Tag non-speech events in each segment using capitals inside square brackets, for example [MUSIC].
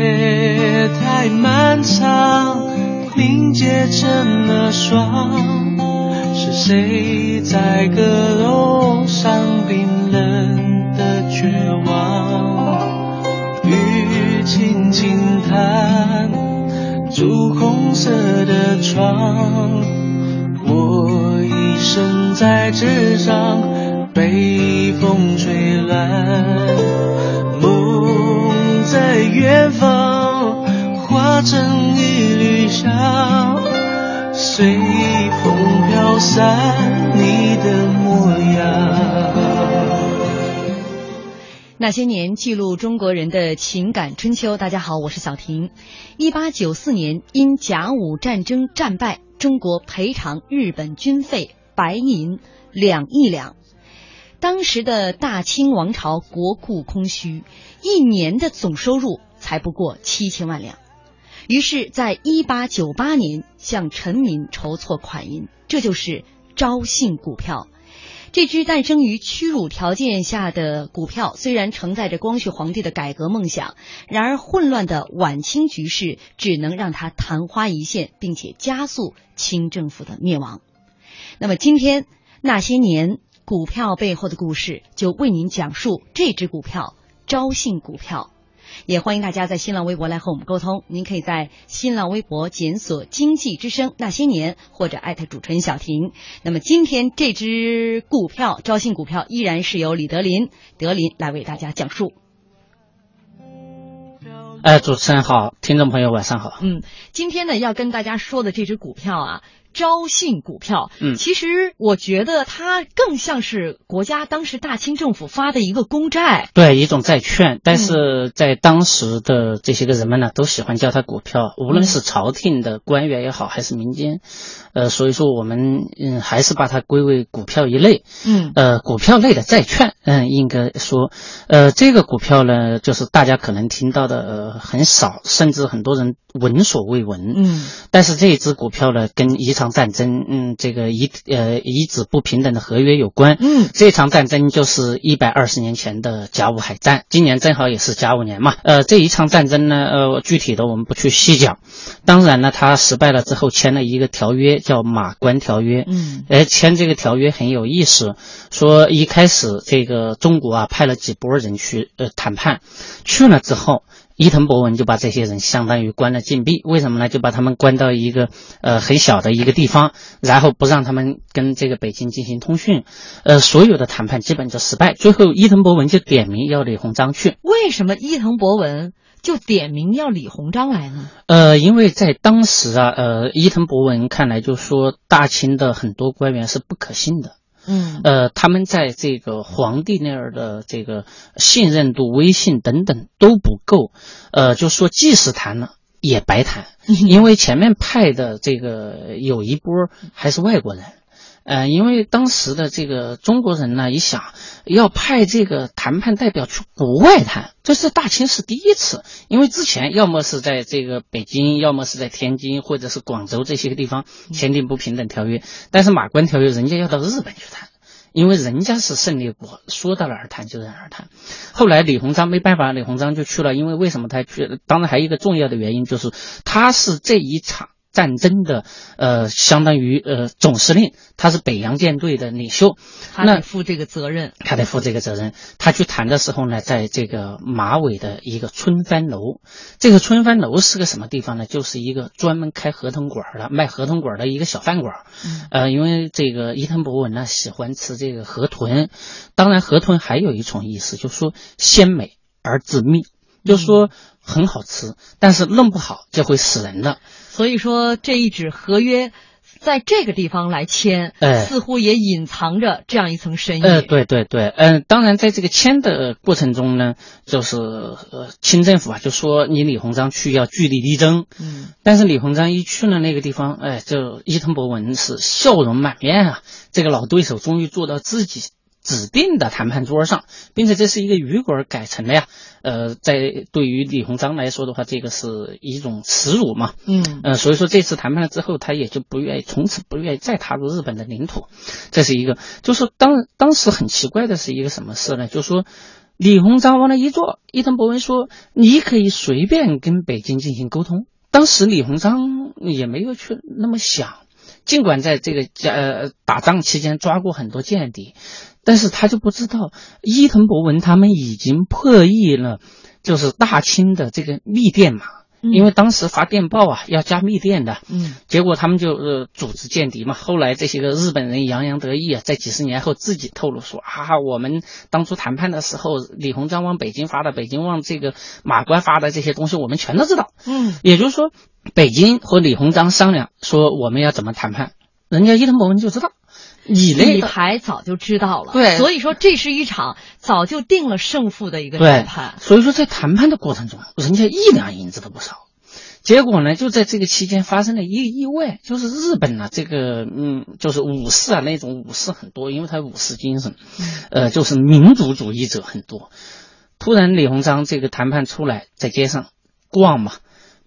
夜太漫长凝结成了。霜是谁在阁楼上冰冷的绝望？雨轻轻弹朱红色的窗我一生在纸上被风吹乱。远方，化成一缕香，随风飘散，你的模样那些年记录中国人的情感春秋。大家好，我是小婷。一八九四年，因甲午战争战败，中国赔偿日本军费白银两亿两。当时的大清王朝国库空虚，一年的总收入才不过七千万两。于是，在一八九八年向臣民筹措款银，这就是昭信股票。这支诞生于屈辱条件下的股票，虽然承载着光绪皇帝的改革梦想，然而混乱的晚清局势只能让它昙花一现，并且加速清政府的灭亡。那么，今天那些年股票背后的故事，就为您讲述这只股票——招信股票。也欢迎大家在新浪微博来和我们沟通。您可以在新浪微博检索“经济之声那些年”或者艾特主持人小婷。那么今天这只股票招信股票依然是由李德林德林来为大家讲述。哎，主持人好，听众朋友晚上好。嗯，今天呢要跟大家说的这只股票啊。招信股票，嗯，其实我觉得它更像是国家当时大清政府发的一个公债，对，一种债券。但是在当时的这些个人们呢，都喜欢叫它股票，无论是朝廷的官员也好，还是民间，呃，所以说我们嗯还是把它归为股票一类，嗯，呃，股票类的债券，嗯，应该说，呃，这个股票呢，就是大家可能听到的呃很少，甚至很多人闻所未闻，嗯，但是这一只股票呢，跟一场战争，嗯，这个遗呃遗址不平等的合约有关，嗯，这场战争就是一百二十年前的甲午海战，今年正好也是甲午年嘛，呃，这一场战争呢，呃，具体的我们不去细讲，当然呢，他失败了之后签了一个条约，叫马关条约，嗯，呃，签这个条约很有意思，说一开始这个中国啊派了几波人去呃谈判，去了之后。伊藤博文就把这些人相当于关了禁闭，为什么呢？就把他们关到一个呃很小的一个地方，然后不让他们跟这个北京进行通讯，呃，所有的谈判基本就失败。最后伊藤博文就点名要李鸿章去。为什么伊藤博文就点名要李鸿章来呢？呃，因为在当时啊，呃，伊藤博文看来就说大清的很多官员是不可信的。嗯，呃，他们在这个皇帝那儿的这个信任度、威信等等都不够，呃，就说即使谈了也白谈，[LAUGHS] 因为前面派的这个有一波还是外国人，呃，因为当时的这个中国人呢，一想要派这个谈判代表去国外谈，这是大清是第一次，因为之前要么是在这个北京，要么是在天津或者是广州这些个地方签订不平等条约，但是马关条约人家要到日本去谈。因为人家是胜利国，说到哪儿谈就在哪儿谈。后来李鸿章没办法，李鸿章就去了，因为为什么他去？当然还有一个重要的原因就是他是这一场。战争的呃，相当于呃总司令，他是北洋舰队的领袖，他得负这个责任。他得负这个责任。他去谈的时候呢，在这个马尾的一个春帆楼，这个春帆楼是个什么地方呢？就是一个专门开河豚馆的、卖河豚馆的一个小饭馆。呃，因为这个伊藤博文呢喜欢吃这个河豚，当然河豚还有一种意思，就是说鲜美而致命，就是说很好吃，但是弄不好就会死人的。所以说这一纸合约，在这个地方来签，似乎也隐藏着这样一层深意。呃，对对对，嗯，当然在这个签的过程中呢，就是呃，清政府啊就说你李鸿章去要据理力争，嗯，但是李鸿章一去了那个地方，哎，就伊藤博文是笑容满面啊，这个老对手终于做到自己。指定的谈判桌上，并且这是一个雨果改成的呀。呃，在对于李鸿章来说的话，这个是一种耻辱嘛。嗯，呃，所以说这次谈判了之后，他也就不愿意，从此不愿意再踏入日本的领土。这是一个，就是当当时很奇怪的是一个什么事呢？就是说，李鸿章往那一坐，伊藤博文说：“你可以随便跟北京进行沟通。”当时李鸿章也没有去那么想，尽管在这个呃打仗期间抓过很多间谍。但是他就不知道，伊藤博文他们已经破译了，就是大清的这个密电码，因为当时发电报啊要加密电的，嗯，结果他们就呃组织间谍嘛。后来这些个日本人洋洋得意啊，在几十年后自己透露说啊，我们当初谈判的时候，李鸿章往北京发的，北京往这个马关发的这些东西，我们全都知道。嗯，也就是说，北京和李鸿章商量说我们要怎么谈判，人家伊藤博文就知道。李排早就知道了，对，所以说这是一场早就定了胜负的一个谈判。所以说在谈判的过程中，人家一两银子都不少。结果呢，就在这个期间发生了一个意外，就是日本呢，这个嗯，就是武士啊，那种武士很多，因为他武士精神，呃，就是民族主义者很多。突然，李鸿章这个谈判出来，在街上逛嘛，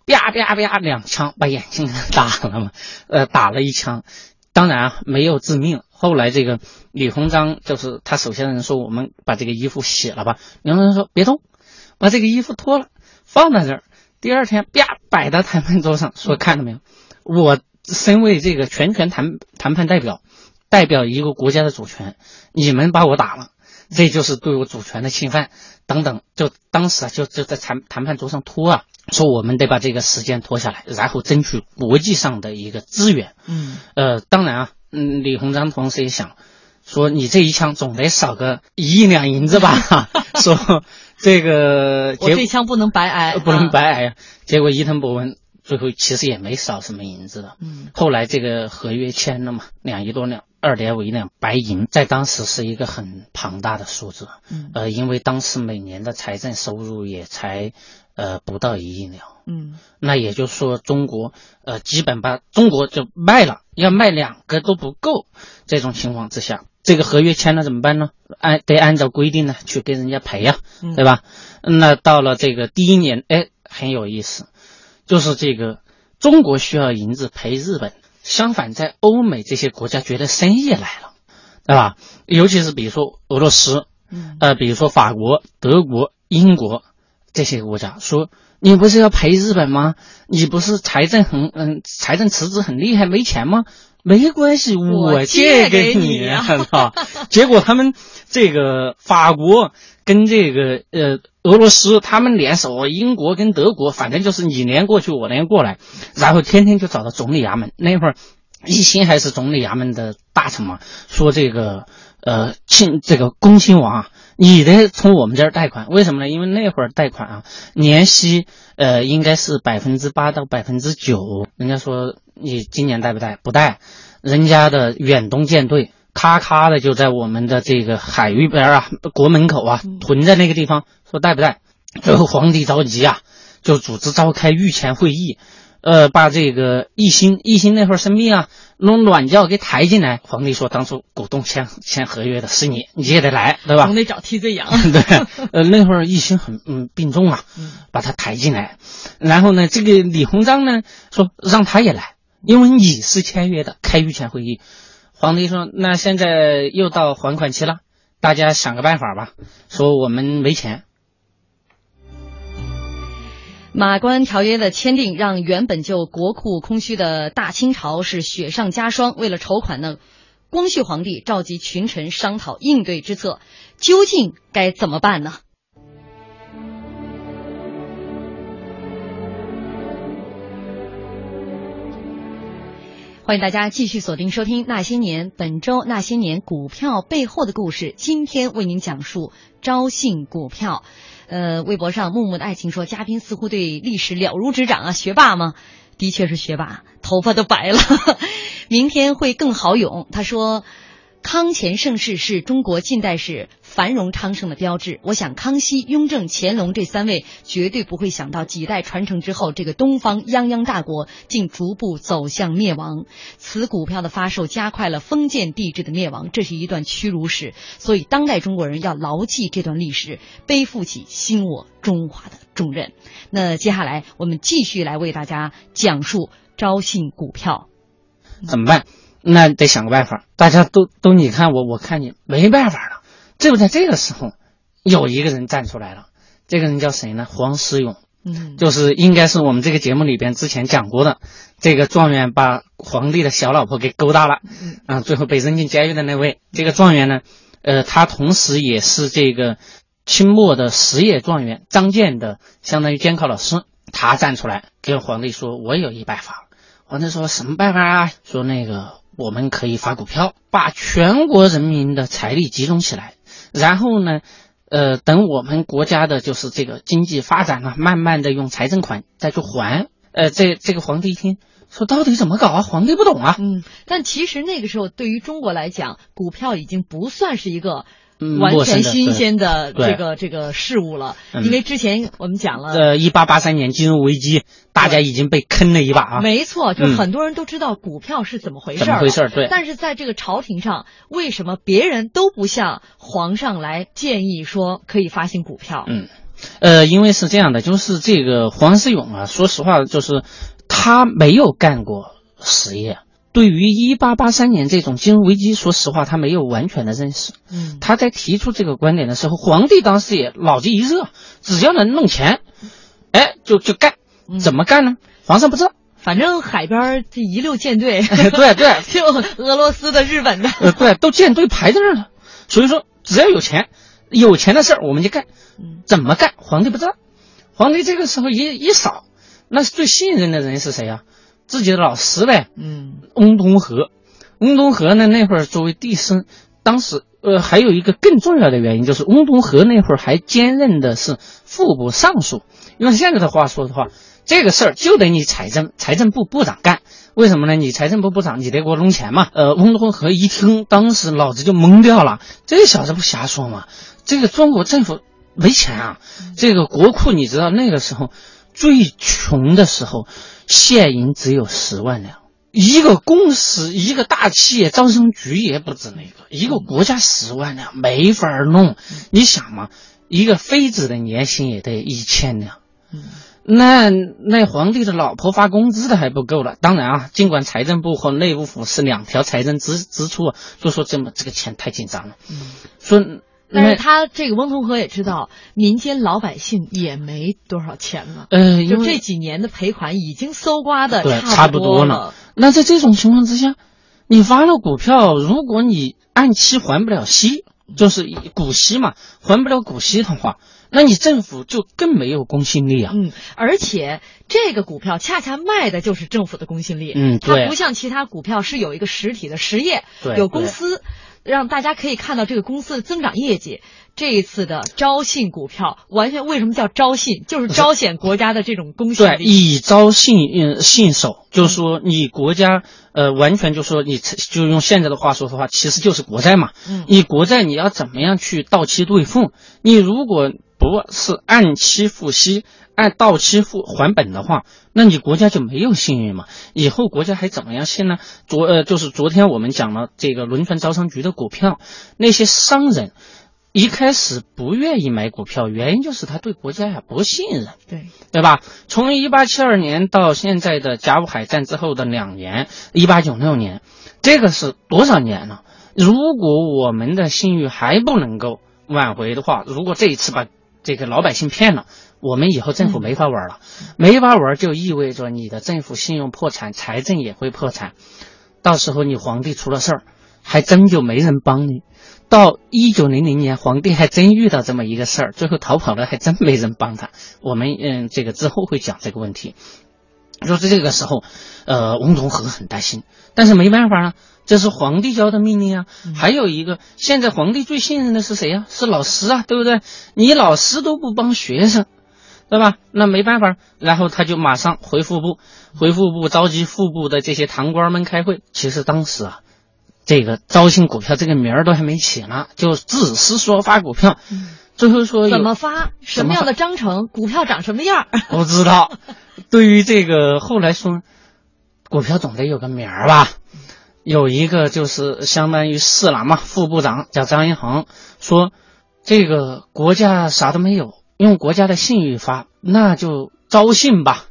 啪啪啪两枪把眼睛打了嘛，呃，打了一枪。当然啊，没有致命。后来这个李鸿章就是他手下的人说：“我们把这个衣服洗了吧。”李鸿章说：“别动，把这个衣服脱了，放在这儿。”第二天，啪，摆到谈判桌上，说：“看到没有？我身为这个全权谈谈判代表，代表一个国家的主权，你们把我打了，这就是对我主权的侵犯。”等等，就当时啊，就就在谈谈判桌上拖啊。说我们得把这个时间拖下来，然后争取国际上的一个资源。嗯，呃，当然啊，嗯，李鸿章同时也想说，你这一枪总得少个一亿两银子吧？[LAUGHS] 说这个我这枪不能白挨，不能白挨。结果伊藤博文最后其实也没少什么银子的。嗯，后来这个合约签了嘛，两亿多两。二点五亿两白银，在当时是一个很庞大的数字。嗯，呃，因为当时每年的财政收入也才呃不到一亿两。嗯，那也就是说，中国呃基本把中国就卖了，要卖两个都不够。这种情况之下，这个合约签了怎么办呢？按得按照规定呢去跟人家赔呀，对吧？那到了这个第一年，哎，很有意思，就是这个中国需要银子赔日本。相反，在欧美这些国家觉得生意来了，对吧？尤其是比如说俄罗斯，呃，比如说法国、德国、英国这些国家，说你不是要赔日本吗？你不是财政很嗯，财政赤字很厉害，没钱吗？没关系，我借给你啊！[LAUGHS] 结果他们这个法国跟这个呃。俄罗斯他们联手，英国跟德国，反正就是你连过去，我连过来，然后天天就找到总理衙门。那会儿，一心还是总理衙门的大臣嘛，说这个呃亲这个恭亲王啊，你得从我们这儿贷款，为什么呢？因为那会儿贷款啊，年息呃应该是百分之八到百分之九。人家说你今年贷不贷？不贷。人家的远东舰队咔咔的就在我们的这个海域边啊，国门口啊，屯在那个地方。说贷不贷？最后皇帝着急啊，就组织召开御前会议，呃，把这个奕欣，奕欣那会儿生病啊，弄暖轿给抬进来。皇帝说，当初鼓动签签合约的是你，你也得来，对吧？总得找替罪羊。[LAUGHS] 对，[LAUGHS] 呃，那会儿奕欣很嗯病重啊，把他抬进来。然后呢，这个李鸿章呢说让他也来，因为你是签约的，开御前会议。皇帝说：“那现在又到还款期了，大家想个办法吧。”说我们没钱。马关条约的签订，让原本就国库空虚的大清朝是雪上加霜。为了筹款呢，光绪皇帝召集群臣商讨应对之策，究竟该怎么办呢？欢迎大家继续锁定收听《那些年》，本周《那些年》股票背后的故事，今天为您讲述招信股票。呃，微博上木木的爱情说，嘉宾似乎对历史了如指掌啊，学霸吗？的确是学霸，头发都白了，[LAUGHS] 明天会更好勇。他说。康乾盛世是中国近代史繁荣昌盛的标志。我想，康熙、雍正、乾隆这三位绝对不会想到，几代传承之后，这个东方泱泱大国竟逐步走向灭亡。此股票的发售加快了封建帝制的灭亡，这是一段屈辱史。所以，当代中国人要牢记这段历史，背负起兴我中华的重任。那接下来，我们继续来为大家讲述招信股票怎么办？那得想个办法，大家都都你看我，我看你，没办法了。就在这个时候，有一个人站出来了，这个人叫谁呢？黄石勇，嗯，就是应该是我们这个节目里边之前讲过的，这个状元把皇帝的小老婆给勾搭了，嗯，啊，最后被扔进监狱的那位。这个状元呢，呃，他同时也是这个清末的实业状元张建的相当于监考老师，他站出来跟皇帝说：“我有一办法。”皇帝说什么办法啊？说那个。我们可以发股票，把全国人民的财力集中起来，然后呢，呃，等我们国家的就是这个经济发展了，慢慢的用财政款再去还。呃，这这个皇帝一听说到底怎么搞啊？皇帝不懂啊。嗯，但其实那个时候对于中国来讲，股票已经不算是一个。嗯完全新鲜的这个这个事物了，因为之前我们讲了，呃，一八八三年金融危机，大家已经被坑了一把啊。没错，就是很多人都知道股票是怎么回事，怎么回事？对。但是在这个朝廷上，为什么别人都不向皇上来建议说可以发行股票？嗯，呃，因为是这样的，就是这个黄世勇啊，说实话，就是他没有干过实业。对于一八八三年这种金融危机，说实话，他没有完全的认识。嗯，他在提出这个观点的时候，皇帝当时也脑子一热，只要能弄钱，哎，就就干。怎么干呢？皇上不知道。反正海边这一溜舰队，[LAUGHS] 对对，[LAUGHS] 就俄罗斯的、日本的，呃，对，都舰队排在那儿了。所以说，只要有钱，有钱的事儿我们就干。怎么干？皇帝不知道。皇帝这个时候一一扫，那是最信任的人是谁呀？自己的老师嘞，嗯，翁同龢，翁同龢呢那会儿作为帝师，当时呃还有一个更重要的原因，就是翁同龢那会儿还兼任的是副部尚书。用现在的话说的话，这个事儿就得你财政财政部部长干。为什么呢？你财政部部长，你得给我弄钱嘛。呃，翁同龢一听，当时脑子就懵掉了，这小子不瞎说嘛？这个中国政府没钱啊，这个国库你知道那个时候最穷的时候。现银只有十万两，一个公司、一个大企业招商局也不止那个，一个国家十万两没法弄。你想嘛，一个妃子的年薪也得一千两，那那皇帝的老婆发工资的还不够了。当然啊，尽管财政部和内务府是两条财政支支出，就说这么这个钱太紧张了，说。但是他这个翁同龢也知道，民间老百姓也没多少钱了。嗯，就这几年的赔款已经搜刮的差不多了。那在这种情况之下，你发了股票，如果你按期还不了息，就是股息嘛，还不了股息的话，那你政府就更没有公信力啊。嗯，而且这个股票恰恰卖的就是政府的公信力。嗯，它不像其他股票是有一个实体的实业，有公司。让大家可以看到这个公司的增长业绩。这一次的招信股票，完全为什么叫招信？就是彰显国家的这种公信力。对，以招信嗯信守，就是说你国家呃完全就说你就用现在的话说的话，其实就是国债嘛。嗯，你国债你要怎么样去到期兑付？你如果不是按期付息。按到期付还本的话，那你国家就没有信誉嘛？以后国家还怎么样信呢？昨呃，就是昨天我们讲了这个轮船招商局的股票，那些商人一开始不愿意买股票，原因就是他对国家呀不信任，对对吧？从一八七二年到现在的甲午海战之后的两年，一八九六年，这个是多少年了？如果我们的信誉还不能够挽回的话，如果这一次把这个老百姓骗了，我们以后政府没法玩了，没法玩就意味着你的政府信用破产，财政也会破产，到时候你皇帝出了事儿，还真就没人帮你。到一九零零年，皇帝还真遇到这么一个事儿，最后逃跑了，还真没人帮他。我们嗯，这个之后会讲这个问题。就是这个时候，呃，翁同龢很担心，但是没办法啊，这是皇帝交的命令啊。还有一个，现在皇帝最信任的是谁呀？是老师啊，对不对？你老师都不帮学生，对吧？那没办法，然后他就马上回复部，回复部召集副部的这些堂官们开会。其实当时啊，这个招信股票这个名儿都还没起呢，就只是说发股票，最后说怎么发，什么样的章程，股票长什么样，[LAUGHS] 不知道。对于这个后来说，股票总得有个名儿吧？有一个就是相当于四郎嘛，副部长叫张一恒，说这个国家啥都没有，用国家的信誉发，那就招信吧。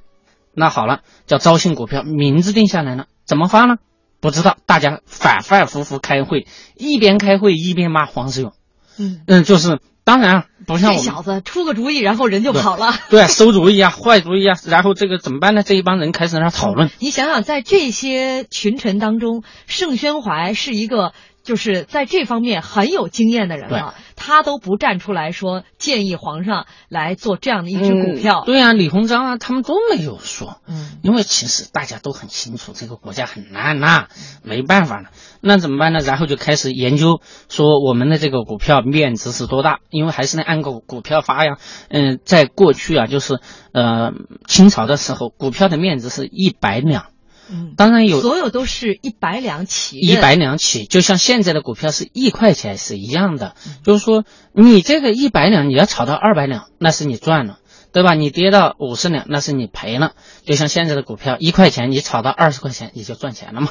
那好了，叫招信股票，名字定下来了，怎么发呢？不知道，大家反反复复开会，一边开会一边骂黄世勇。嗯嗯，就是。当然不像我这小子出个主意，然后人就跑了。对，馊主意啊，[LAUGHS] 坏主意啊，然后这个怎么办呢？这一帮人开始在那讨论。你想想，在这些群臣当中，盛宣怀是一个。就是在这方面很有经验的人了，他都不站出来说建议皇上来做这样的一只股票。对啊，李鸿章啊，他们都没有说。嗯，因为其实大家都很清楚，这个国家很难呐，没办法了。那怎么办呢？然后就开始研究说我们的这个股票面值是多大？因为还是那按股股票发呀。嗯，在过去啊，就是呃清朝的时候，股票的面值是一百两。嗯，当然有，所有都是一百两起，一百两起，就像现在的股票是一块钱是一样的。就是说，你这个一百两，你要炒到二百两，那是你赚了。对吧？你跌到五十两，那是你赔了。就像现在的股票，一块钱你炒到二十块钱，你就赚钱了嘛。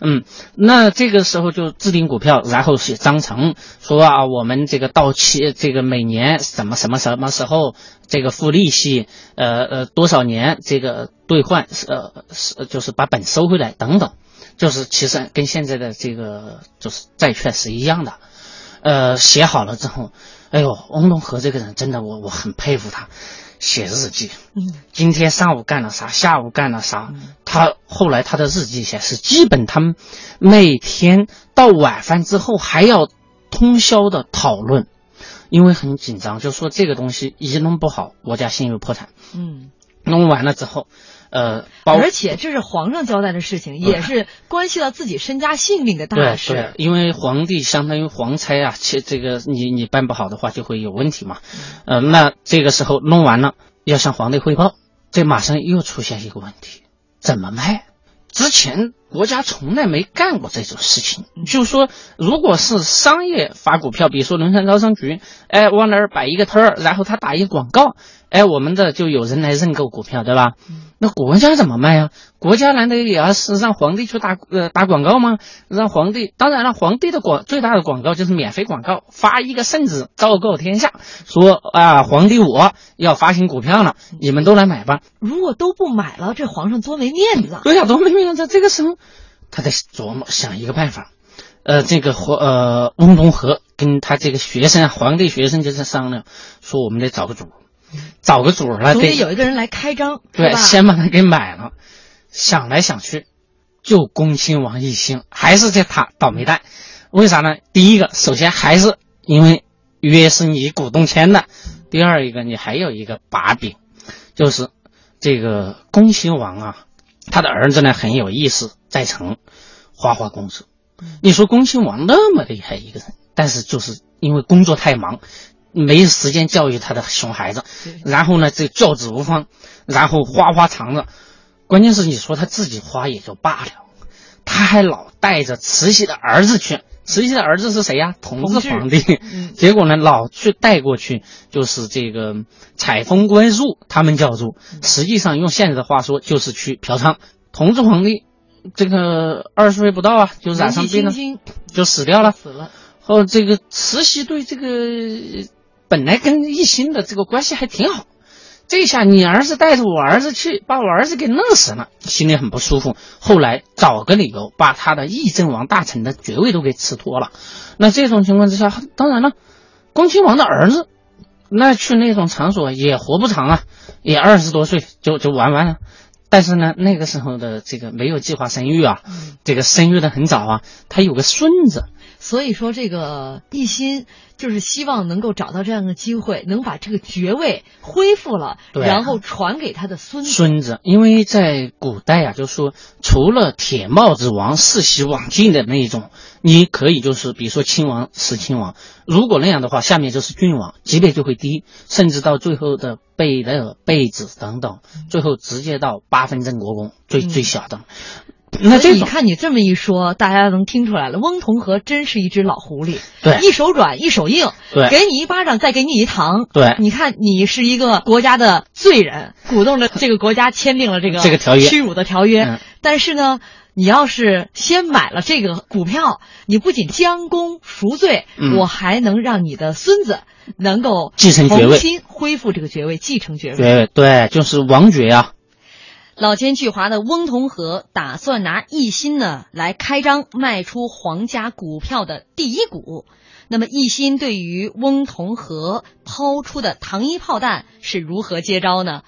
嗯，那这个时候就制定股票，然后写章程，说啊，我们这个到期，这个每年什么什么什么时候这个付利息，呃呃多少年这个兑换，呃是就是把本收回来等等，就是其实跟现在的这个就是债券是一样的。呃，写好了之后，哎呦，翁同龢这个人真的，我我很佩服他。写日记，嗯，今天上午干了啥，下午干了啥？他后来他的日记显示，基本他们每天到晚饭之后还要通宵的讨论，因为很紧张，就说这个东西一弄不好，国家信誉破产。嗯，弄完了之后，呃，而且这是皇上交代的事情，也是关系到自己身家性命的大事。对，因为皇帝相当于皇差啊，且这个你你办不好的话就会有问题嘛。呃，那这个时候弄完了。要向皇帝汇报，这马上又出现一个问题：怎么卖？之前国家从来没干过这种事情。就是说，如果是商业发股票，比如说龙山招商局，哎，往那儿摆一个摊儿，然后他打一个广告。哎，我们的就有人来认购股票，对吧？那国家怎么卖呀？国家难道也要是让皇帝去打呃打广告吗？让皇帝，当然了，皇帝的广最大的广告就是免费广告，发一个圣旨昭告天下，说啊，皇帝我要发行股票了，你们都来买吧。如果都不买了，这皇上多没面子。对呀，多没面子。这个时候，他在琢磨想一个办法。呃，这个皇呃翁同龢跟他这个学生，皇帝学生就在商量，说我们得找个主。找个主儿了，得有一个人来开张，对，先把他给买了。想来想去，就恭亲王奕兴，还是这他倒霉蛋。为啥呢？第一个，首先还是因为约是你股东签的；第二一个，你还有一个把柄，就是这个恭亲王啊，他的儿子呢很有意思，在成花花公子。你说恭亲王那么厉害一个人，但是就是因为工作太忙。没时间教育他的熊孩子，然后呢，这教子无方，然后花花肠子，关键是你说他自己花也就罢了，他还老带着慈禧的儿子去，慈禧的儿子是谁呀？同治皇帝。结果呢，老去带过去，就是这个采风观树，他们叫做，实际上用现在的话说，就是去嫖娼。同治皇帝这个二十岁不到啊，就染上病了，就死掉了。死了。后这个慈禧对这个。本来跟奕欣的这个关系还挺好，这下你儿子带着我儿子去，把我儿子给弄死了，心里很不舒服。后来找个理由把他的议政王大臣的爵位都给吃脱了。那这种情况之下，当然了，恭亲王的儿子，那去那种场所也活不长啊，也二十多岁就就玩完了。但是呢，那个时候的这个没有计划生育啊，这个生育的很早啊，他有个孙子。所以说，这个一心就是希望能够找到这样的机会，能把这个爵位恢复了，然后传给他的孙子。孙子，因为在古代啊，就是说，除了铁帽子王世袭罔敬的那一种，你可以就是比如说亲王、死亲王，如果那样的话，下面就是郡王，级别就会低，甚至到最后的贝勒、贝子等等，最后直接到八分镇国公，最最小的。那这你看你这么一说，大家能听出来了。翁同龢真是一只老狐狸，对，一手软，一手硬，对，给你一巴掌，再给你一糖，对。你看你是一个国家的罪人，鼓动着这个国家签订了这个这个条约，屈辱的条约。但是呢，你要是先买了这个股票，你不仅将功赎罪，我还能让你的孙子能够继承爵位，重新恢复这个爵位，继承爵位。对对，就是王爵呀。老奸巨猾的翁同龢打算拿一心呢来开张卖出皇家股票的第一股。那么一心对于翁同龢抛出的糖衣炮弹是如何接招呢？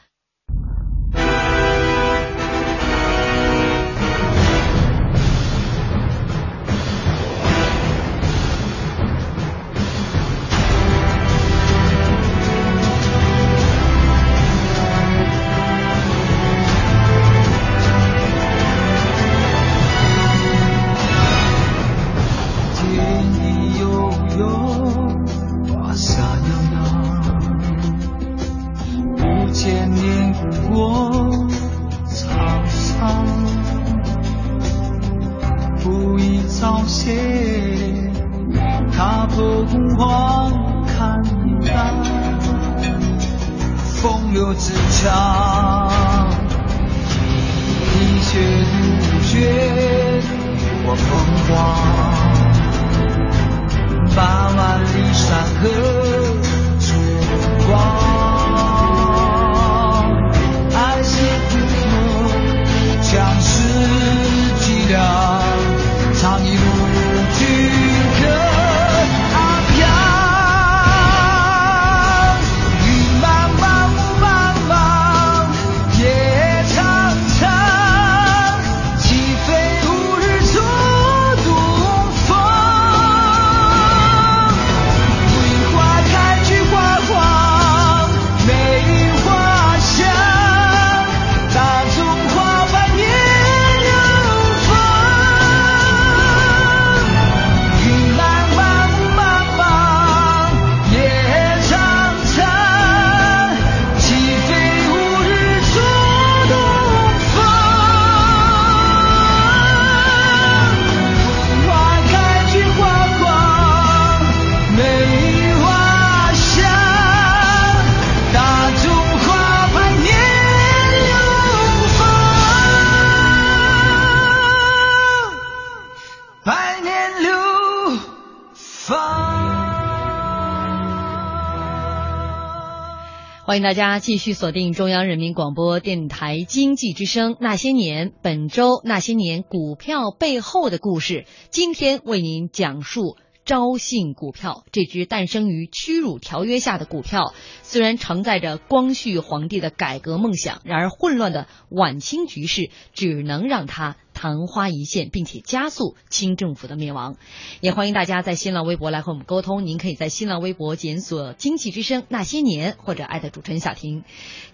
欢迎大家继续锁定中央人民广播电台经济之声《那些年》，本周《那些年》股票背后的故事，今天为您讲述。招信股票这只诞生于屈辱条约下的股票，虽然承载着光绪皇帝的改革梦想，然而混乱的晚清局势只能让它昙花一现，并且加速清政府的灭亡。也欢迎大家在新浪微博来和我们沟通，您可以在新浪微博检索“经济之声那些年”或者艾特主持人小婷，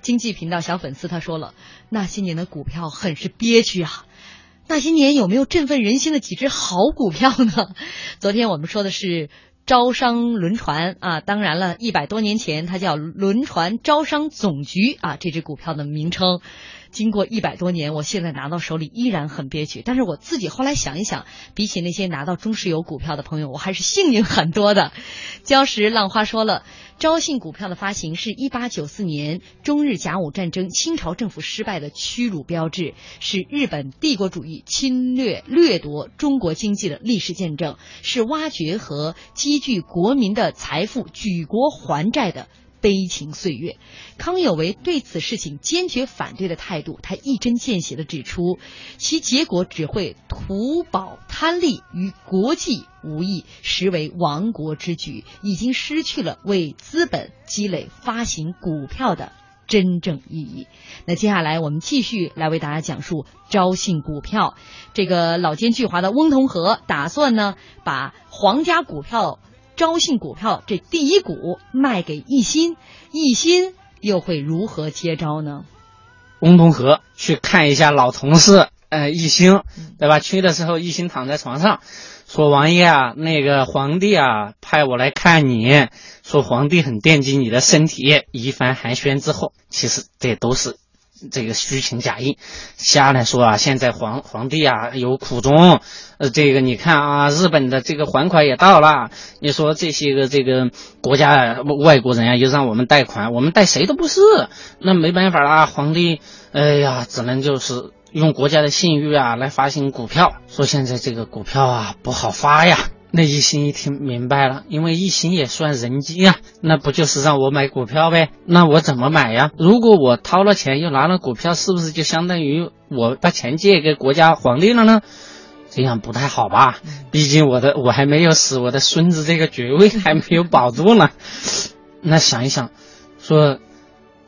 经济频道小粉丝他说了，那些年的股票很是憋屈啊。那些年有没有振奋人心的几只好股票呢？[LAUGHS] 昨天我们说的是招商轮船啊，当然了，一百多年前它叫轮船招商总局啊，这只股票的名称。经过一百多年，我现在拿到手里依然很憋屈。但是我自己后来想一想，比起那些拿到中石油股票的朋友，我还是幸运很多的。[LAUGHS] 礁石浪花说了，招信股票的发行是一八九四年中日甲午战争清朝政府失败的屈辱标志，是日本帝国主义侵略掠夺中国经济的历史见证，是挖掘和积聚国民的财富、举国还债的悲情岁月。康有为对此事情坚决反对的态度，他一针见血地指出，其结果只会图保贪利，与国际无异，实为亡国之举，已经失去了为资本积累发行股票的。真正意义。那接下来我们继续来为大家讲述招信股票。这个老奸巨猾的翁同龢打算呢，把皇家股票招信股票这第一股卖给奕欣，奕欣又会如何接招呢？翁同龢去看一下老同事，呃，奕欣，对吧？去的时候，奕欣躺在床上。说王爷啊，那个皇帝啊，派我来看你，说皇帝很惦记你的身体。一番寒暄之后，其实这都是这个虚情假意。下来说啊，现在皇皇帝啊有苦衷，呃，这个你看啊，日本的这个还款也到了。你说这些个这个国家外国人啊，又让我们贷款，我们贷谁都不是，那没办法啦，皇帝，哎呀，只能就是。用国家的信誉啊来发行股票，说现在这个股票啊不好发呀。那一心一听明白了，因为一心也算人精啊，那不就是让我买股票呗？那我怎么买呀？如果我掏了钱又拿了股票，是不是就相当于我把钱借给国家皇帝了呢？这样不太好吧？毕竟我的我还没有死，我的孙子这个爵位还没有保住呢。[LAUGHS] 那想一想，说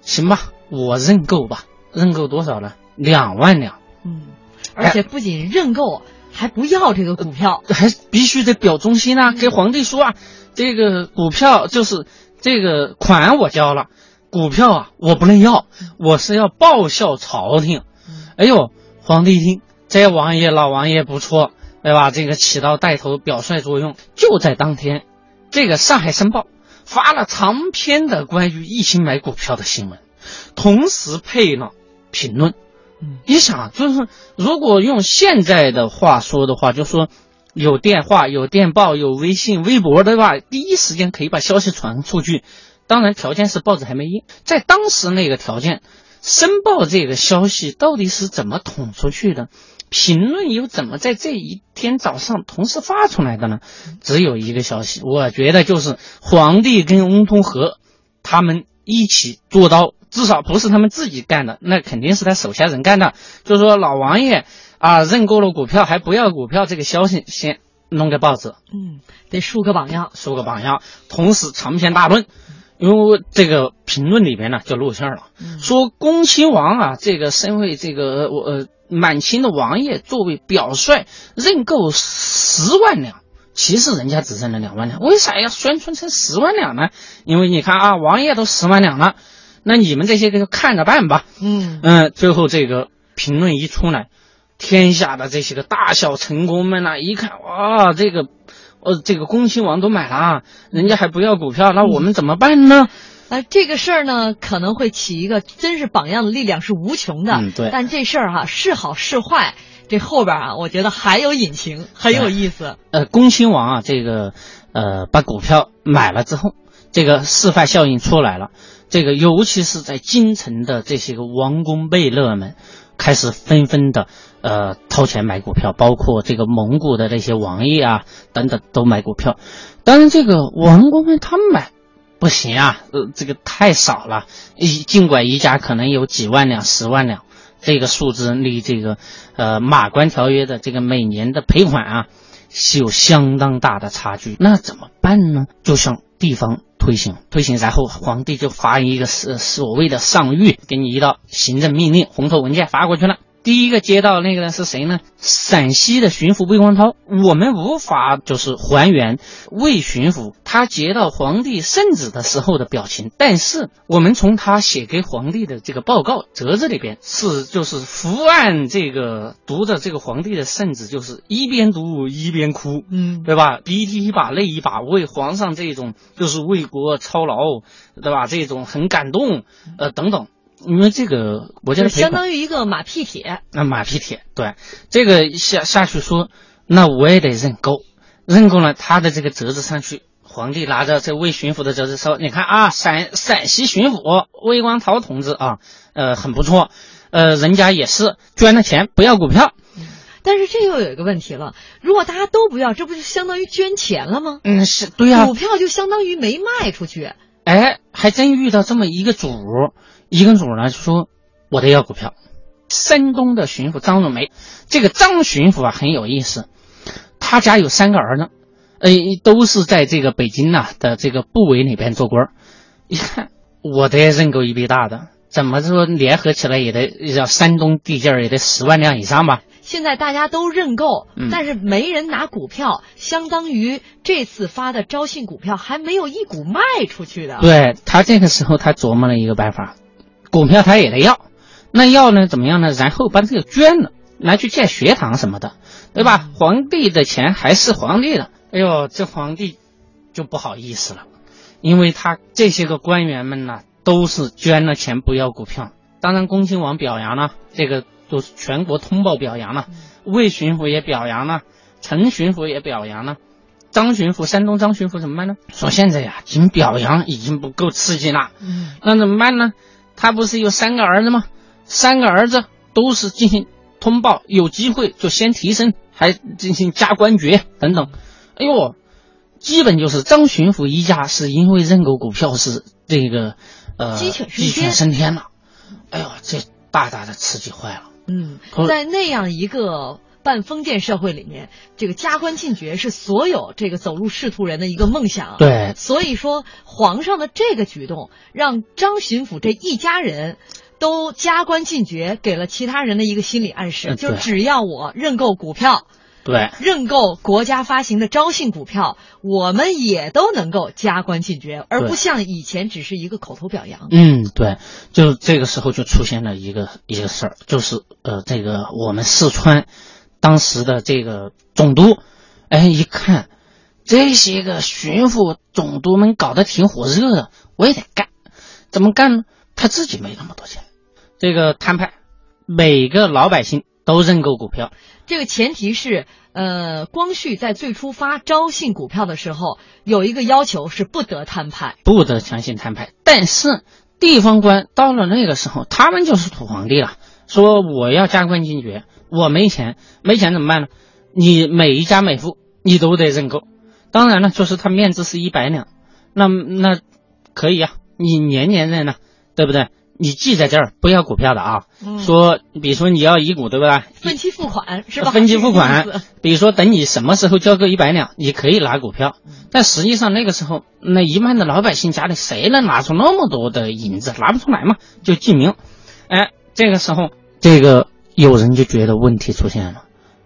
行吧，我认购吧，认购多少呢？两万两，嗯，而且不仅认购，还不要这个股票，[LAUGHS] 还必须得表忠心啊！给皇帝说啊，这个股票就是这个款我交了，股票啊我不能要，我是要报效朝廷。哎呦，皇帝一听，这王爷老王爷不错，对吧？这个起到带头表率作用。就在当天，这个《上海申报》发了长篇的关于一心买股票的新闻，同时配了评论。你想，就是如果用现在的话说的话，就说有电话、有电报、有微信、微博的话，第一时间可以把消息传出去。当然，条件是报纸还没印。在当时那个条件，申报这个消息到底是怎么捅出去的？评论又怎么在这一天早上同时发出来的呢？只有一个消息，我觉得就是皇帝跟翁同龢他们一起做到。至少不是他们自己干的，那肯定是他手下人干的。就是说，老王爷啊，认购了股票还不要股票，这个消息先弄个报纸，嗯，得树个榜样，树个榜样。同时长篇大论，因为这个评论里边呢就露馅了，说恭亲王啊，这个身为这个我呃满清的王爷，作为表率认购十万两，其实人家只认了两万两，为啥要宣传成十万两呢？因为你看啊，王爷都十万两了。那你们这些个就看着办吧。嗯嗯，最后这个评论一出来，天下的这些个大小臣工们呐，一看哇，这个，呃，这个恭亲王都买了，啊，人家还不要股票，那我们怎么办呢？啊，这个事儿呢，可能会起一个真是榜样的力量是无穷的。嗯，对。但这事儿哈是好是坏，这后边啊，我觉得还有隐情，很有意思。呃，恭亲王啊，这个呃，把股票买了之后，这个示范效应出来了。这个尤其是在京城的这些个王公贝勒们，开始纷纷的呃掏钱买股票，包括这个蒙古的那些王爷啊等等都买股票。当然，这个王公们他们买不行啊，呃，这个太少了。一尽管一家可能有几万两、十万两，这个数字离这个呃马关条约的这个每年的赔款啊是有相当大的差距。那怎么办呢？就像地方。推行推行，然后皇帝就发一个所所谓的上谕，给你一道行政命令，红头文件发过去了。第一个接到那个人是谁呢？陕西的巡抚魏光涛。我们无法就是还原魏巡抚他接到皇帝圣旨的时候的表情，但是我们从他写给皇帝的这个报告折子里边是就是伏案这个读着这个皇帝的圣旨，就是一边读一边哭，嗯，对吧？鼻涕一把泪一把，为皇上这种就是为国操劳，对吧？这种很感动，呃，等等。因为这个国家的相当于一个马屁帖，那马屁帖对这个下下去说，那我也得认购，认购了他的这个折子上去，皇帝拿着这魏巡抚的折子说：“你看啊，陕陕西巡抚魏光涛同志啊，呃，很不错，呃，人家也是捐了钱，不要股票。但是这又有一个问题了，如果大家都不要，这不就相当于捐钱了吗？嗯，是对呀，股票就相当于没卖出去。哎。还真遇到这么一个主，一个主呢说我得要股票。山东的巡抚张若梅，这个张巡抚啊很有意思，他家有三个儿子，呃，都是在这个北京呐的这个部委里边做官一看，我得认购一笔大的，怎么说联合起来也得要山东地界也得十万辆以上吧？现在大家都认购，嗯但是没人拿股票，相当于这次发的招信股票还没有一股卖出去的。对他这个时候他琢磨了一个办法，股票他也得要，那要呢怎么样呢？然后把这个捐了，拿去建学堂什么的，对吧？皇帝的钱还是皇帝的，哎呦，这皇帝就不好意思了，因为他这些个官员们呢都是捐了钱不要股票，当然恭亲王表扬了，这个都是全国通报表扬了，魏巡抚也表扬了，陈巡抚也表扬了。张巡抚，山东张巡抚怎么办呢？说现在呀，仅表扬已经不够刺激了，嗯，那怎么办呢？他不是有三个儿子吗？三个儿子都是进行通报，有机会就先提升，还进行加官爵等等。哎呦，基本就是张巡抚一家是因为认购股票是这个呃鸡犬升天了。哎呦，这大大的刺激坏了。嗯，在那样一个半封建社会里面，这个加官进爵是所有这个走入仕途人的一个梦想。，对，所以说皇上的这个举动，让张巡抚这一家人。都加官进爵，给了其他人的一个心理暗示，就只要我认购股票，对，认购国家发行的招信股票，我们也都能够加官进爵，而不像以前只是一个口头表扬。嗯，对，就这个时候就出现了一个一个事儿，就是呃，这个我们四川当时的这个总督，哎，一看这些个巡抚总督们搞得挺火热的，我也得干，怎么干呢？他自己没那么多钱，这个摊派，每个老百姓都认购股票，这个前提是，呃，光绪在最初发招信股票的时候，有一个要求是不得摊派。不得强行摊派。但是地方官到了那个时候，他们就是土皇帝了，说我要加官进爵，我没钱，没钱怎么办呢？你每一家每户你都得认购。当然了，就是他面值是一百两，那那可以啊，你年年认呢，对不对？你记在这儿，不要股票的啊。嗯说，比如说你要一股，对不对？分期付款是吧？分期付款 [LAUGHS] 比如说，等你什么时候交够一百两，你可以拿股票。但实际上那个时候，那一般的老百姓家里谁能拿出那么多的银子？拿不出来嘛，就记名。哎，这个时候，这个有人就觉得问题出现了，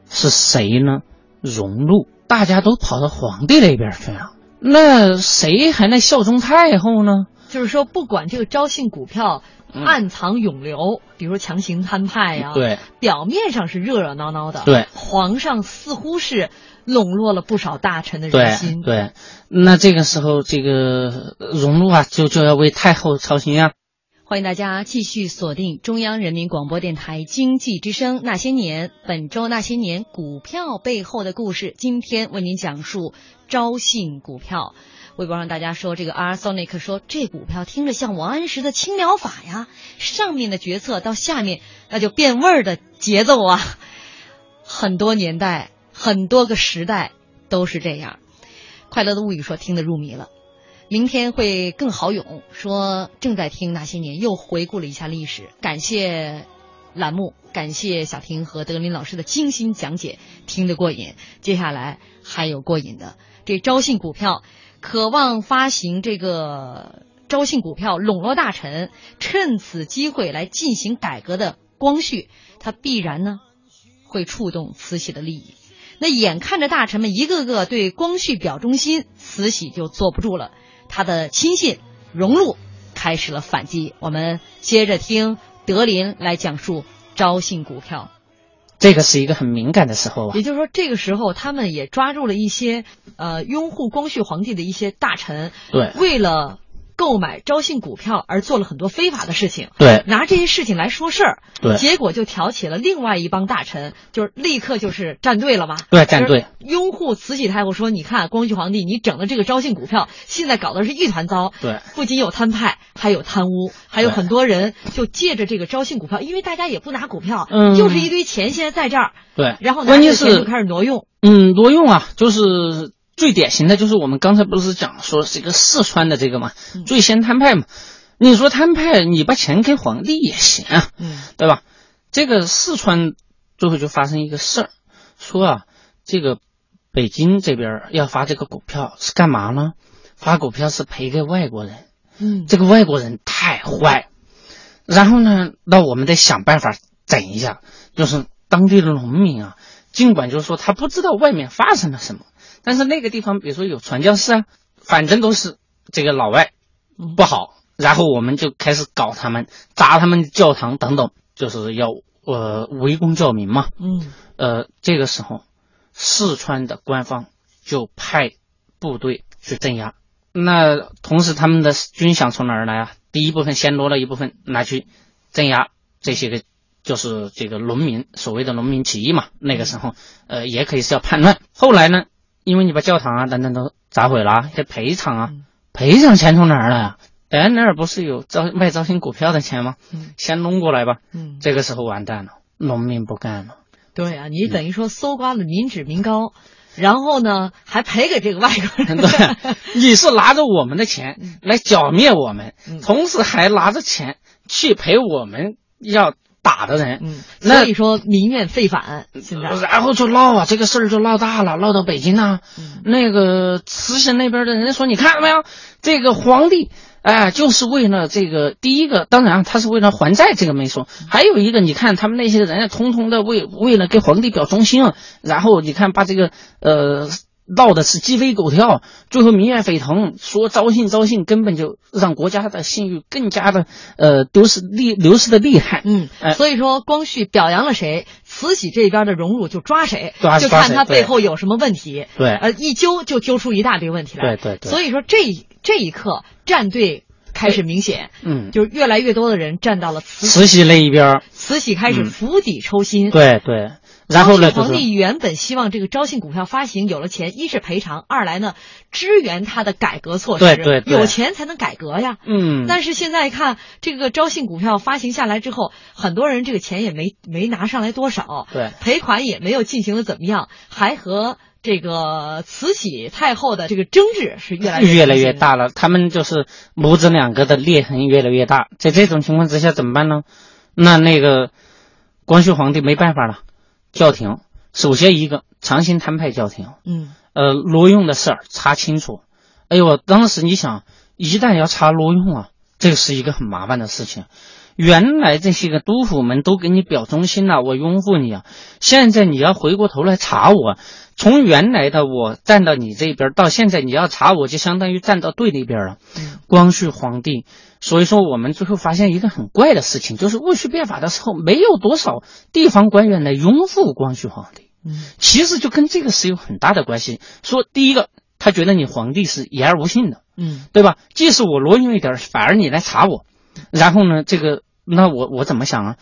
是谁呢？荣禄，大家都跑到皇帝那边去了，那谁还能效忠太后呢？就是说，不管这个招信股票嗯暗藏涌流，比如说强行摊派呀、，对，表面上是热热闹闹的，对，皇上似乎是笼络了不少大臣的人对心，对，那这个时候，这个荣禄啊，就就要为太后操心啊。欢迎大家继续锁定中央人民广播电台经济之声《那些年》，本周《那些年》股票背后的故事，今天为您讲述招信股票。微博上大家说，这个 R Sonic 说这股票听着像王安石的青苗法呀，上面的决策到下面那就变味儿的节奏啊，很多年代、很多个时代都是这样。快乐的物语说听得入迷了。明天会更好勇，说正在听那些年，又回顾了一下历史，感谢栏目，感谢小婷和德林老师的精心讲解，听得过瘾。接下来还有过瘾的，这招信股票，渴望发行这个招信股票笼络大臣，趁此机会来进行改革的光绪，他必然呢会触动慈禧的利益。那眼看着大臣们一个个对光绪表忠心，慈禧就坐不住了。他的亲信荣禄开始了反击。我们接着听德林来讲述招信股票。这个是一个很敏感的时候啊。也就是说，这个时候他们也抓住了一些呃拥护光绪皇帝的一些大臣，对为了购买招信股票而做了很多非法的事情，对。拿这些事情来说事儿，对。结果就挑起了另外一帮大臣，就是立刻就是站队了嘛，对站队，拥护慈禧太后说，你看光绪皇帝你整的这个招信股票，现在搞的是一团糟，对。不仅有摊派，还有贪污，还有很多人就借着这个招信股票，因为大家也不拿股票，嗯。就是一堆钱现在在这儿，对，然后拿关键这钱就是开始挪用，嗯，挪用啊，就是最典型的就是我们刚才不是讲说这个四川的这个嘛，嗯最先摊派嘛。你说摊派，你把钱给皇帝也行啊，嗯对吧？这个四川最后就发生一个事儿，说啊，这个北京这边要发这个股票是干嘛呢？发股票是赔给外国人，嗯这个外国人太坏。然后呢，那我们得想办法整一下，就是当地的农民啊，尽管就是说他不知道外面发生了什么，但是那个地方比如说有传教士啊，反正都是这个老外嗯不好，然后我们就开始搞他们，砸他们教堂等等，就是要呃围攻教民嘛。嗯呃，这个时候，四川的官方就派部队去镇压。那同时，他们的军饷从哪儿来啊？第一部分先挪了一部分拿去镇压这些个，就是这个农民所谓的农民起义嘛。那个时候，呃，也可以是要叛乱。后来呢，因为你把教堂啊等等都砸毁了啊，这赔偿啊嗯，赔偿钱从哪儿来啊？哎，那儿不是有招卖招新股票的钱吗？嗯先弄过来吧。嗯，这个时候完蛋了，农民不干了。对啊，你等于说搜刮了民脂民膏，然后呢还赔给这个外国人。[LAUGHS] 对，你是拿着我们的钱来剿灭我们，嗯同时还拿着钱去赔我们要打的人，嗯，所以说民怨沸反，现在。然后就闹啊，这个事儿就闹大了，闹到北京呐、嗯。那个慈禧那边的人说，你看到没有，这个皇帝。哎，就是为了这个，第一个，当然他是为了还债，这个没说。还有一个，你看他们那些人，通通的为为了给皇帝表忠心啊，然后你看把这个呃闹的是鸡飞狗跳，最后民怨沸腾，说招信招信，根本就让国家的信誉更加的呃丢失厉流失的厉害。嗯哎，所以说光绪表扬了谁，慈禧这边的荣辱就抓谁，抓就看他背后有什么问题。对呃，一揪就揪出一大堆问题来。对对对所以说这一这一刻站队开始明显，嗯，就是越来越多的人站到了慈禧，慈禧那一边，慈禧开始嗯釜底抽薪。对对，然后呢，皇帝原本希望这个招信股票发行有了钱，一是赔偿，二来呢支援他的改革措施。对对对有钱才能改革呀。嗯，但是现在看这个招信股票发行下来之后，很多人这个钱也没没拿上来多少，对赔款也没有进行的怎么样，还和这个慈禧太后的这个争执是越来越越来。越大了，他们就是母子两个的裂痕越来越大。在这种情况之下怎么办呢？那那个光绪皇帝没办法了，叫停。首先一个强行摊派叫停，嗯呃，挪用的事儿查清楚。哎呦，当时你想，一旦要查挪用啊，这个是一个很麻烦的事情。原来这些个督府们都给你表忠心了，我拥护你啊。现在你要回过头来查我，从原来的我站到你这边，到现在你要查我，就相当于站到对立边了。嗯光绪皇帝，所以说我们最后发现一个很怪的事情，就是戊戌变法的时候，没有多少地方官员来拥护光绪皇帝。嗯其实就跟这个是有很大的关系。说第一个，他觉得你皇帝是言而无信的，嗯对吧？即使我挪用一点儿，反而你来查我，然后呢，这个那我我怎么想啊？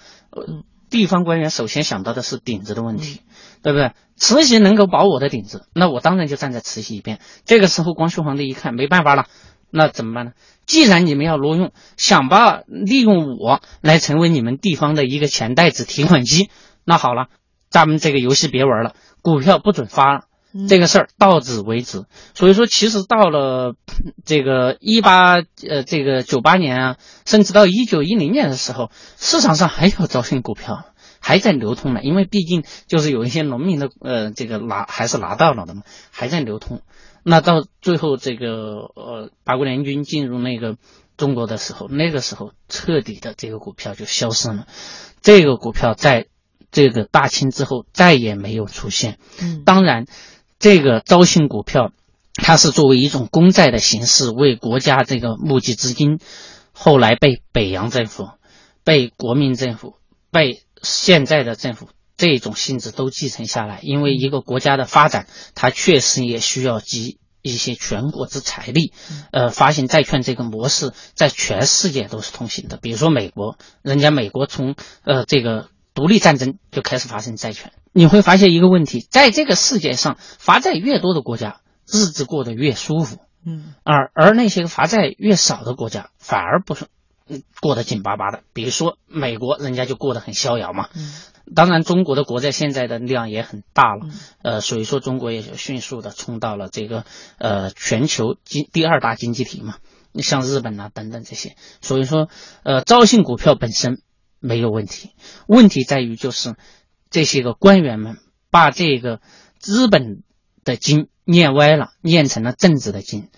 地方官员首先想到的是顶子的问题，对不对？慈禧能够保我的顶子，那我当然就站在慈禧一边。这个时候，光绪皇帝一看没办法了，那怎么办呢？既然你们要挪用，想把利用我来成为你们地方的一个钱袋子、提款机，那好了，咱们这个游戏别玩了，股票不准发了。嗯这个事儿到此为止。所以说，其实到了这个一八呃这个九八年啊，甚至到一九一零年的时候，市场上还有招新股票。还在流通呢，因为毕竟就是有一些农民的呃，这个拿还是拿到了的嘛，还在流通。那到最后这个呃八国联军进入那个中国的时候，那个时候彻底的这个股票就消失了，这个股票在这个大清之后再也没有出现。嗯当然，这个招信股票，它是作为一种公债的形式为国家这个募集资金，后来被北洋政府、被国民政府、被现在的政府这种性质都继承下来。因为一个国家的发展，它确实也需要集一些全国之财力。呃，发行债券这个模式在全世界都是通行的。比如说美国，人家美国从呃这个独立战争就开始发行债券。你会发现一个问题，在这个世界上，罚债越多的国家，日子过得越舒服，嗯。而而那些个发债越少的国家，反而不是。嗯过得紧巴巴的，比如说美国，人家就过得很逍遥嘛。嗯。当然，中国的国债现在的量也很大了，呃，所以说中国也就迅速的冲到了这个呃全球经第二大经济体嘛，像日本啊等等这些。所以说，呃，招信股票本身没有问题，问题在于就是这些个官员们把这个资本的经念歪了，念成了政治的经，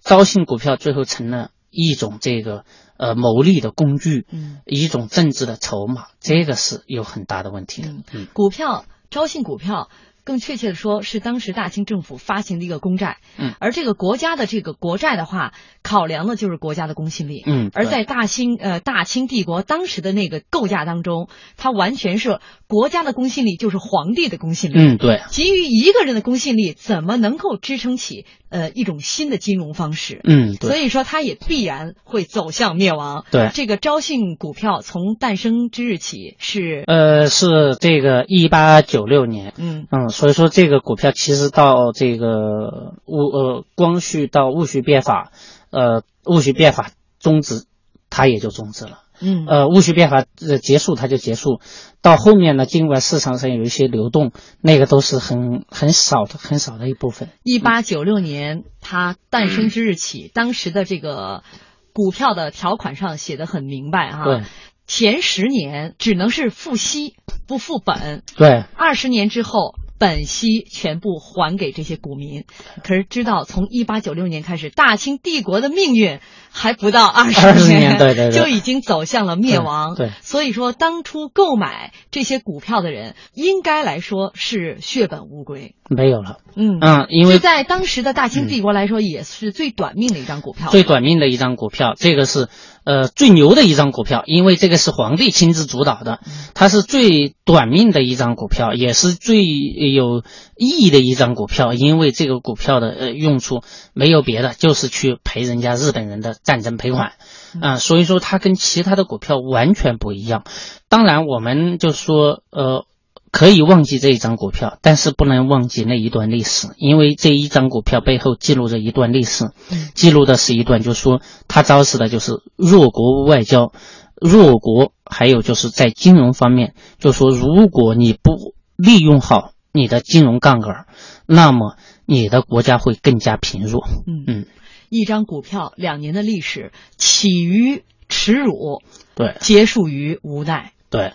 招信股票最后成了一种这个。呃，牟利的工具，嗯，一种政治的筹码，这个是有很大的问题的。嗯，股票，招信股票。更确切的说，是当时大清政府发行的一个公债，嗯，而这个国家的这个国债的话，考量的就是国家的公信力，嗯，而在大清呃大清帝国当时的那个构架当中，它完全是国家的公信力就是皇帝的公信力，嗯，对，基于一个人的公信力，怎么能够支撑起呃一种新的金融方式？嗯，所以说它也必然会走向灭亡。对，这个招信股票从诞生之日起是呃是这个一八九六年，嗯嗯。所以说，这个股票其实到这个戊呃光绪到戊戌变法，呃戊戌变法终止，它也就终止了。嗯，呃戊戌变法呃结束，它就结束。到后面呢，尽管市场上有一些流动，那个都是很很少的很少的一部分。一八九六年它诞生之日起，当时的这个股票的条款上写的很明白哈。对。前十年只能是付息不付本。对。二十年之后。本息全部还给这些股民，可是知道从一八九六年开始，大清帝国的命运还不到二十年，对对对，就已经走向了灭亡。对，所以说当初购买这些股票的人，应该来说是血本无归。没有了，嗯嗯，因为在当时的大清帝国来说，也是最短命的一张股票。最短命的一张股票，这个是呃最牛的一张股票，因为这个是皇帝亲自主导的，它是最短命的一张股票，也是最有意义的一张股票，因为这个股票的呃用处没有别的，就是去赔人家日本人的战争赔款，啊，所以说它跟其他的股票完全不一样。当然，我们就说呃。可以忘记这一张股票，但是不能忘记那一段历史，因为这一张股票背后记录着一段历史，记录的是一段，就是说它昭示的就是弱国外交，弱国，还有就是在金融方面，就说如果你不利用好你的金融杠杆，那么你的国家会更加贫弱。嗯。嗯，一张股票两年的历史，起于耻辱，对，结束于无奈，对。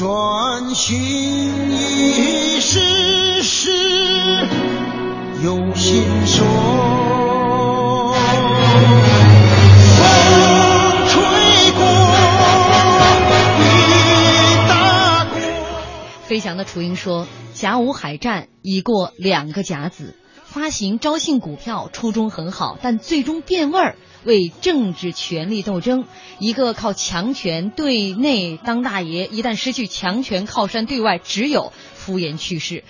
飞翔的雏鹰说：“甲午海战已过两个甲子，发行招信股票初衷很好，但最终变味儿，为政治权力斗争。一个靠强权对内当大爷，一旦失去强权靠山对外，只有敷衍去世。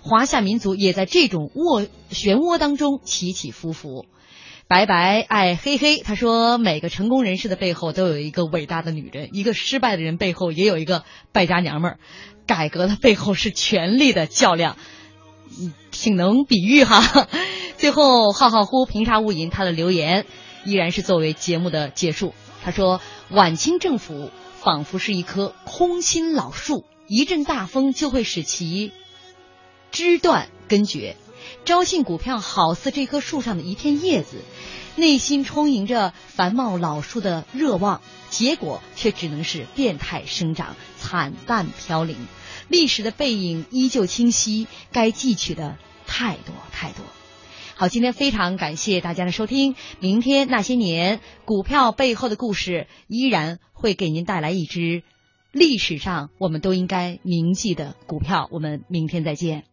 华夏民族也在这种涡漩涡当中起起伏伏。”白白爱黑黑，他说：“每个成功人士的背后都有一个伟大的女人，一个失败的人背后也有一个败家娘们儿。”改革的背后是权力的较量，嗯，挺能比喻哈。最后，浩浩乎平沙无垠，他的留言依然是作为节目的结束。他说：“晚清政府仿佛是一棵空心老树，一阵大风就会使其枝断根绝。招信股票好似这棵树上的一片叶子，内心充盈着繁茂老树的热望。”结果却只能是变态生长，惨淡飘零。历史的背影依旧清晰，该记取的太多太多。好，今天非常感谢大家的收听。明天那些年股票背后的故事，依然会给您带来一只历史上我们都应该铭记的股票。我们明天再见。